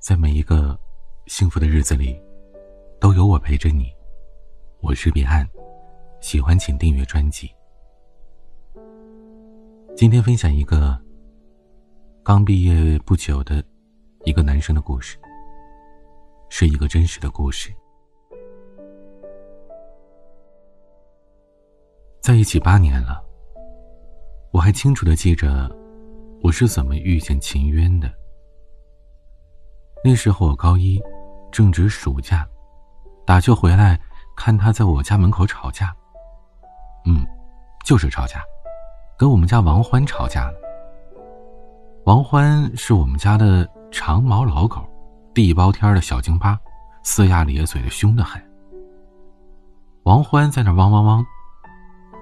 在每一个幸福的日子里，都有我陪着你。我是彼岸，喜欢请订阅专辑。今天分享一个刚毕业不久的一个男生的故事，是一个真实的故事。在一起八年了，我还清楚的记着我是怎么遇见秦渊的。那时候我高一，正值暑假，打球回来，看他在我家门口吵架。嗯，就是吵架，跟我们家王欢吵架了。王欢是我们家的长毛老狗，地包天的小京巴，呲牙咧嘴的，凶得很。王欢在那汪汪汪，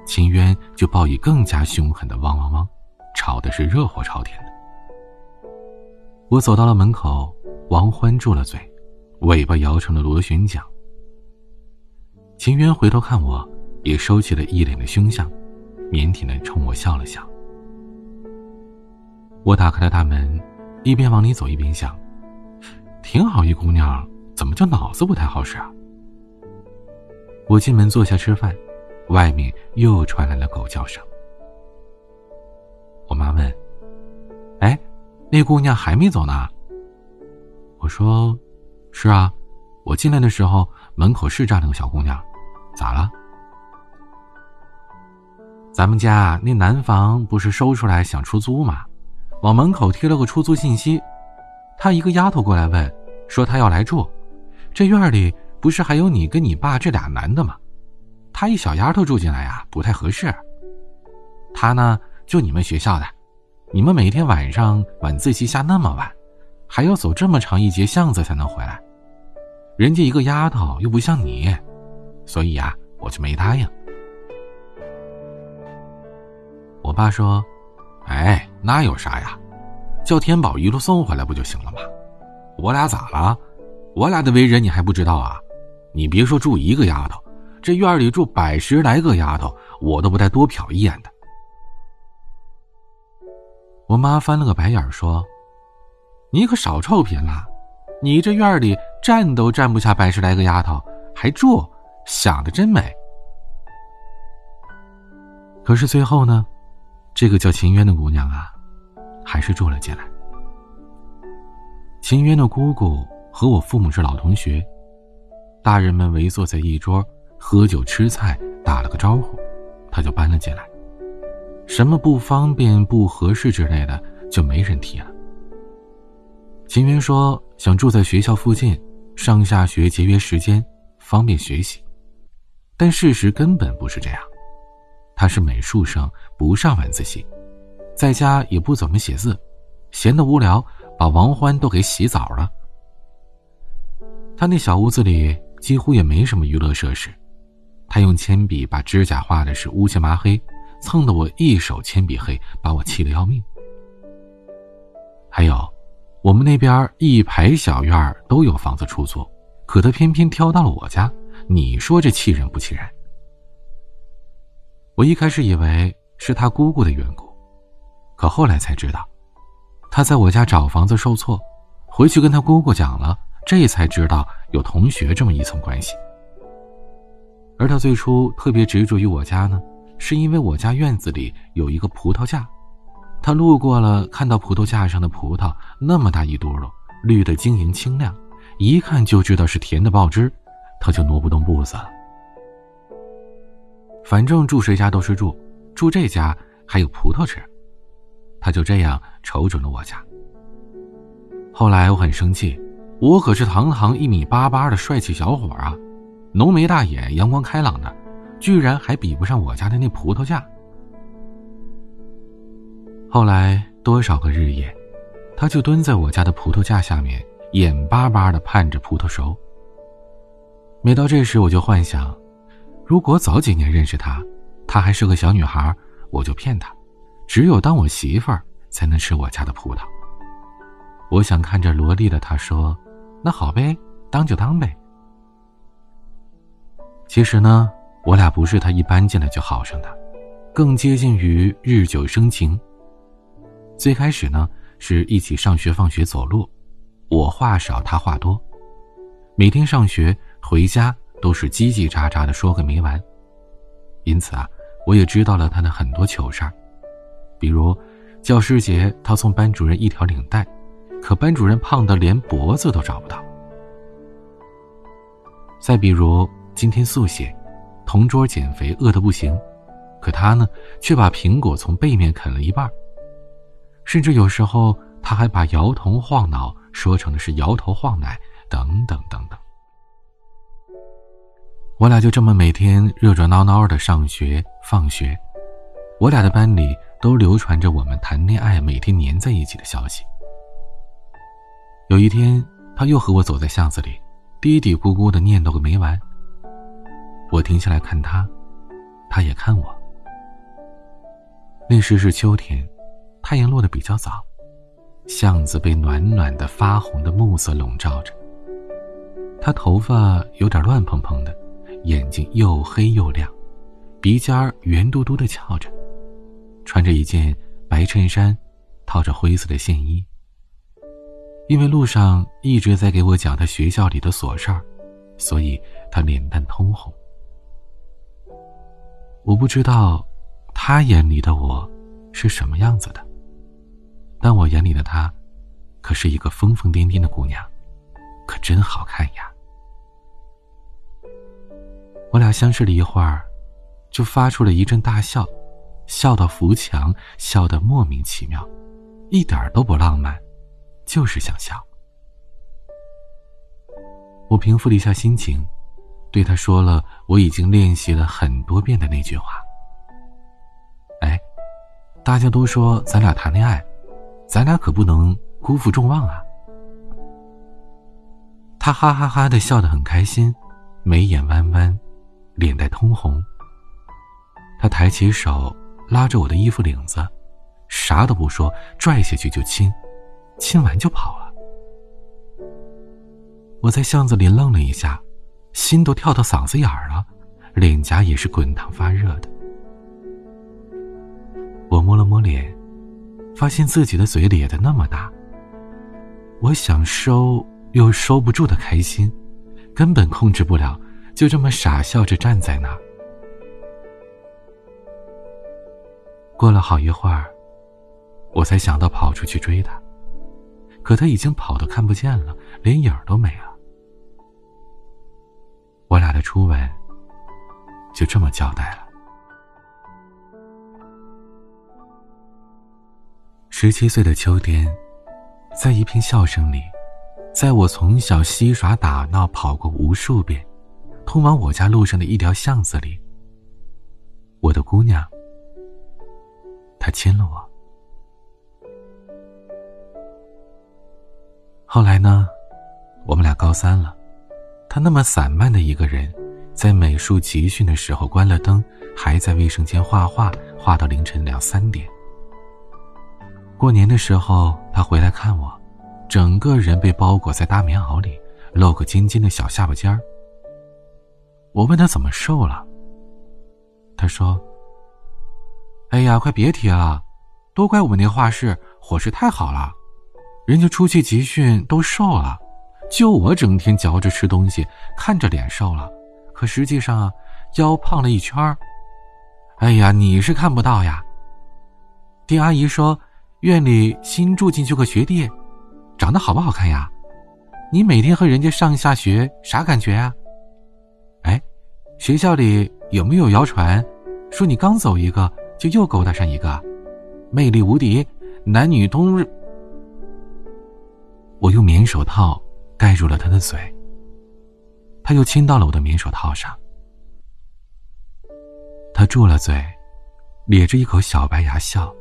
秦渊就报以更加凶狠的汪汪汪，吵的是热火朝天的。我走到了门口。王欢住了嘴，尾巴摇成了螺旋桨。秦渊回头看我，也收起了一脸的凶相，腼腆的冲我笑了笑。我打开了大门，一边往里走一边想：挺好一姑娘，怎么就脑子不太好使啊？我进门坐下吃饭，外面又传来了狗叫声。我妈问：“哎，那姑娘还没走呢？”说：“是啊，我进来的时候门口是站了个小姑娘，咋了？咱们家那南房不是收出来想出租吗？往门口贴了个出租信息，他一个丫头过来问，说她要来住，这院里不是还有你跟你爸这俩男的吗？她一小丫头住进来呀，不太合适。她呢，就你们学校的，你们每天晚上晚自习下那么晚。”还要走这么长一截巷子才能回来，人家一个丫头又不像你，所以呀，我就没答应。我爸说：“哎，那有啥呀？叫天宝一路送回来不就行了吗？我俩咋了？我俩的为人你还不知道啊？你别说住一个丫头，这院里住百十来个丫头，我都不带多瞟一眼的。”我妈翻了个白眼说。你可少臭贫了，你这院里站都站不下百十来个丫头，还住，想的真美。可是最后呢，这个叫秦渊的姑娘啊，还是住了进来。秦渊的姑姑和我父母是老同学，大人们围坐在一桌喝酒吃菜，打了个招呼，他就搬了进来。什么不方便、不合适之类的，就没人提了。秦渊说：“想住在学校附近，上下学节约时间，方便学习。”但事实根本不是这样。他是美术生，不上晚自习，在家也不怎么写字，闲得无聊，把王欢都给洗澡了。他那小屋子里几乎也没什么娱乐设施，他用铅笔把指甲画的是乌漆麻黑，蹭得我一手铅笔黑，把我气得要命。还有。我们那边一排小院都有房子出租，可他偏偏挑到了我家，你说这气人不气人？我一开始以为是他姑姑的缘故，可后来才知道，他在我家找房子受挫，回去跟他姑姑讲了，这才知道有同学这么一层关系。而他最初特别执着于我家呢，是因为我家院子里有一个葡萄架。他路过了，看到葡萄架上的葡萄那么大一嘟噜，绿的晶莹清亮，一看就知道是甜的爆汁，他就挪不动步子了。反正住谁家都是住，住这家还有葡萄吃，他就这样瞅准了我家。后来我很生气，我可是堂堂一米八八的帅气小伙啊，浓眉大眼，阳光开朗的，居然还比不上我家的那葡萄架。后来多少个日夜，他就蹲在我家的葡萄架下面，眼巴巴的盼着葡萄熟。每到这时，我就幻想，如果早几年认识他，她还是个小女孩，我就骗她，只有当我媳妇儿才能吃我家的葡萄。我想看着萝莉的他说：“那好呗，当就当呗。”其实呢，我俩不是他一搬进来就好上的，更接近于日久生情。最开始呢，是一起上学放学走路，我话少，他话多，每天上学回家都是叽叽喳喳的说个没完。因此啊，我也知道了他的很多糗事儿，比如教师节他送班主任一条领带，可班主任胖的连脖子都找不到。再比如今天速写，同桌减肥饿得不行，可他呢却把苹果从背面啃了一半。甚至有时候他还把摇头晃脑说成的是摇头晃奶，等等等等。我俩就这么每天热热闹闹的上学放学，我俩的班里都流传着我们谈恋爱、每天黏在一起的消息。有一天，他又和我走在巷子里，嘀嘀咕咕的念叨个没完。我停下来看他，他也看我。那时是秋天，太阳落得比较早，巷子被暖暖的发红的暮色笼罩着。他头发有点乱蓬蓬的。眼睛又黑又亮，鼻尖儿圆嘟嘟的翘着，穿着一件白衬衫，套着灰色的线衣。因为路上一直在给我讲他学校里的琐事儿，所以他脸蛋通红。我不知道他眼里的我是什么样子的，但我眼里的她，可是一个疯疯癫癫的姑娘，可真好看呀。我俩相视了一会儿，就发出了一阵大笑，笑到扶墙，笑得莫名其妙，一点都不浪漫，就是想笑。我平复了一下心情，对他说了我已经练习了很多遍的那句话：“哎，大家都说咱俩谈恋爱，咱俩可不能辜负众望啊。”他哈哈哈的笑得很开心，眉眼弯弯。脸带通红。他抬起手拉着我的衣服领子，啥都不说，拽下去就亲，亲完就跑了。我在巷子里愣了一下，心都跳到嗓子眼儿了，脸颊也是滚烫发热的。我摸了摸脸，发现自己的嘴咧得那么大。我想收又收不住的开心，根本控制不了。就这么傻笑着站在那儿。过了好一会儿，我才想到跑出去追他，可他已经跑得看不见了，连影儿都没了。我俩的初吻就这么交代了。十七岁的秋天，在一片笑声里，在我从小嬉耍打闹跑过无数遍。通往我家路上的一条巷子里，我的姑娘，她亲了我。后来呢，我们俩高三了，他那么散漫的一个人，在美术集训的时候关了灯，还在卫生间画画，画到凌晨两三点。过年的时候，他回来看我，整个人被包裹在大棉袄里，露个尖尖的小下巴尖儿。我问他怎么瘦了，他说：“哎呀，快别提了，都怪我们那画室伙食太好了，人家出去集训都瘦了，就我整天嚼着吃东西，看着脸瘦了，可实际上啊，腰胖了一圈儿。哎呀，你是看不到呀。丁阿姨说，院里新住进去个学弟，长得好不好看呀？你每天和人家上下学，啥感觉呀？”学校里有没有谣传，说你刚走一个就又勾搭上一个，魅力无敌，男女通日？我用棉手套盖住了他的嘴，他又亲到了我的棉手套上，他住了嘴，咧着一口小白牙笑，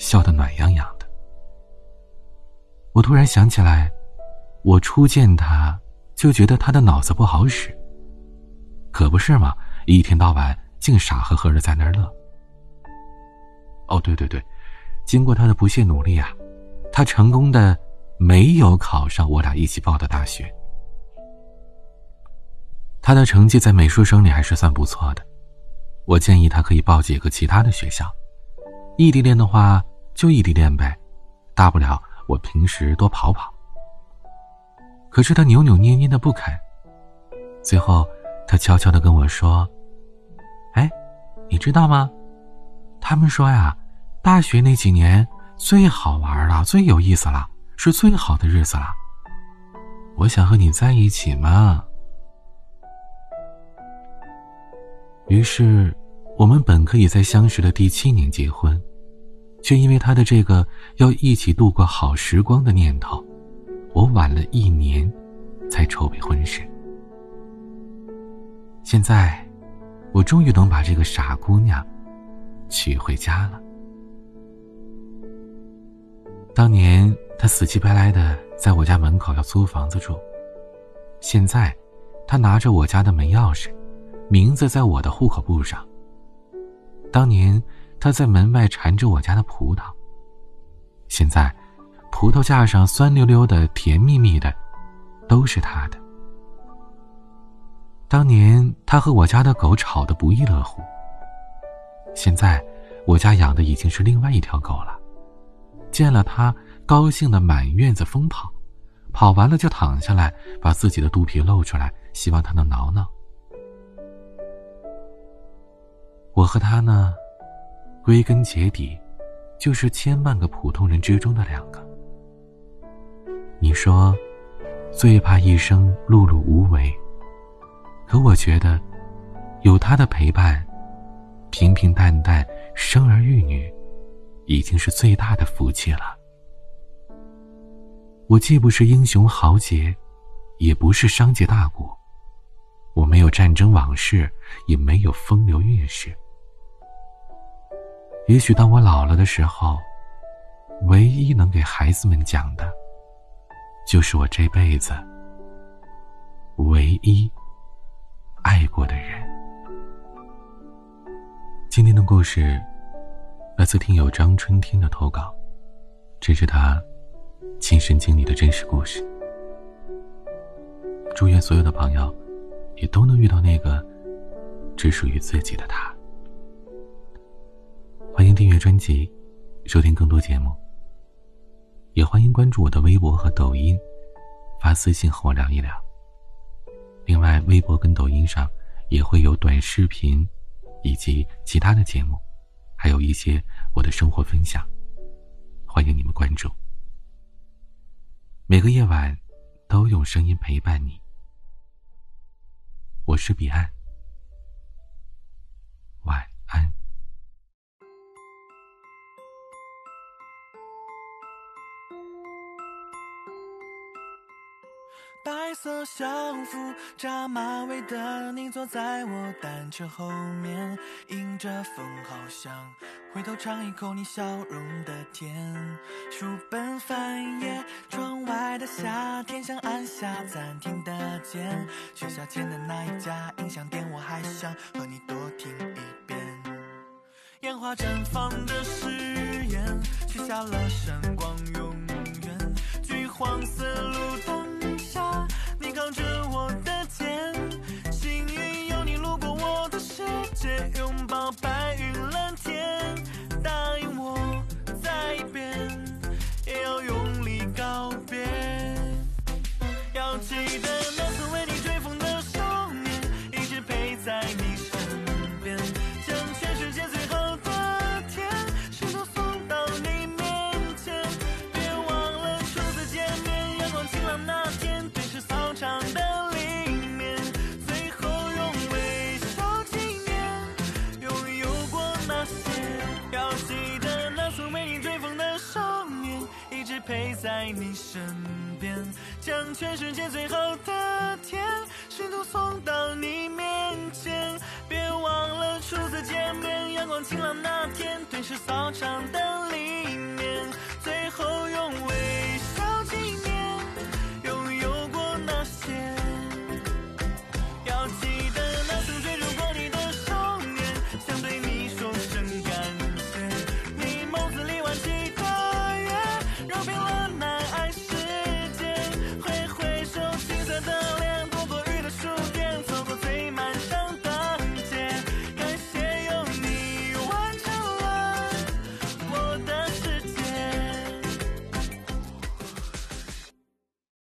笑得暖洋洋的。我突然想起来，我初见他就觉得他的脑子不好使。可不是嘛！一天到晚净傻呵呵的在那儿乐。哦，对对对，经过他的不懈努力啊，他成功的没有考上我俩一起报的大学。他的成绩在美术生里还是算不错的，我建议他可以报几个其他的学校。异地恋的话就异地恋呗，大不了我平时多跑跑。可是他扭扭捏捏的不肯。最后，他悄悄的跟我说：“哎，你知道吗？他们说呀，大学那几年最好玩了，最有意思了，是最好的日子了。我想和你在一起嘛。”于是，我们本可以在相识的第七年结婚，却因为他的这个要一起度过好时光的念头，我晚了一年才筹备婚事。现在，我终于能把这个傻姑娘娶回家了。当年她死乞白赖的在我家门口要租房子住，现在，她拿着我家的门钥匙。名字在我的户口簿上。当年他在门外缠着我家的葡萄。现在，葡萄架上酸溜溜的、甜蜜蜜的，都是他的。当年他和我家的狗吵得不亦乐乎。现在，我家养的已经是另外一条狗了。见了他，高兴的满院子疯跑，跑完了就躺下来，把自己的肚皮露出来，希望他能挠挠。我和他呢，归根结底，就是千万个普通人之中的两个。你说，最怕一生碌碌无为。可我觉得，有他的陪伴，平平淡淡生儿育女，已经是最大的福气了。我既不是英雄豪杰，也不是商界大国，我没有战争往事，也没有风流韵事。也许当我老了的时候，唯一能给孩子们讲的，就是我这辈子唯一爱过的人。今天的故事来自听友张春天的投稿，这是他亲身经历的真实故事。祝愿所有的朋友也都能遇到那个只属于自己的他。欢迎订阅专辑，收听更多节目。也欢迎关注我的微博和抖音，发私信和我聊一聊。另外，微博跟抖音上也会有短视频，以及其他的节目，还有一些我的生活分享。欢迎你们关注。每个夜晚，都用声音陪伴你。我是彼岸。晚安。色校服扎马尾的你坐在我单车后面，迎着风，好想回头尝一口你笑容的甜。书本翻页，窗外的夏天想按下暂停的键。学校前的那一家音响店，我还想和你多听一遍。烟花绽放的誓言，许下了闪光永远。橘黄色路灯。全世界最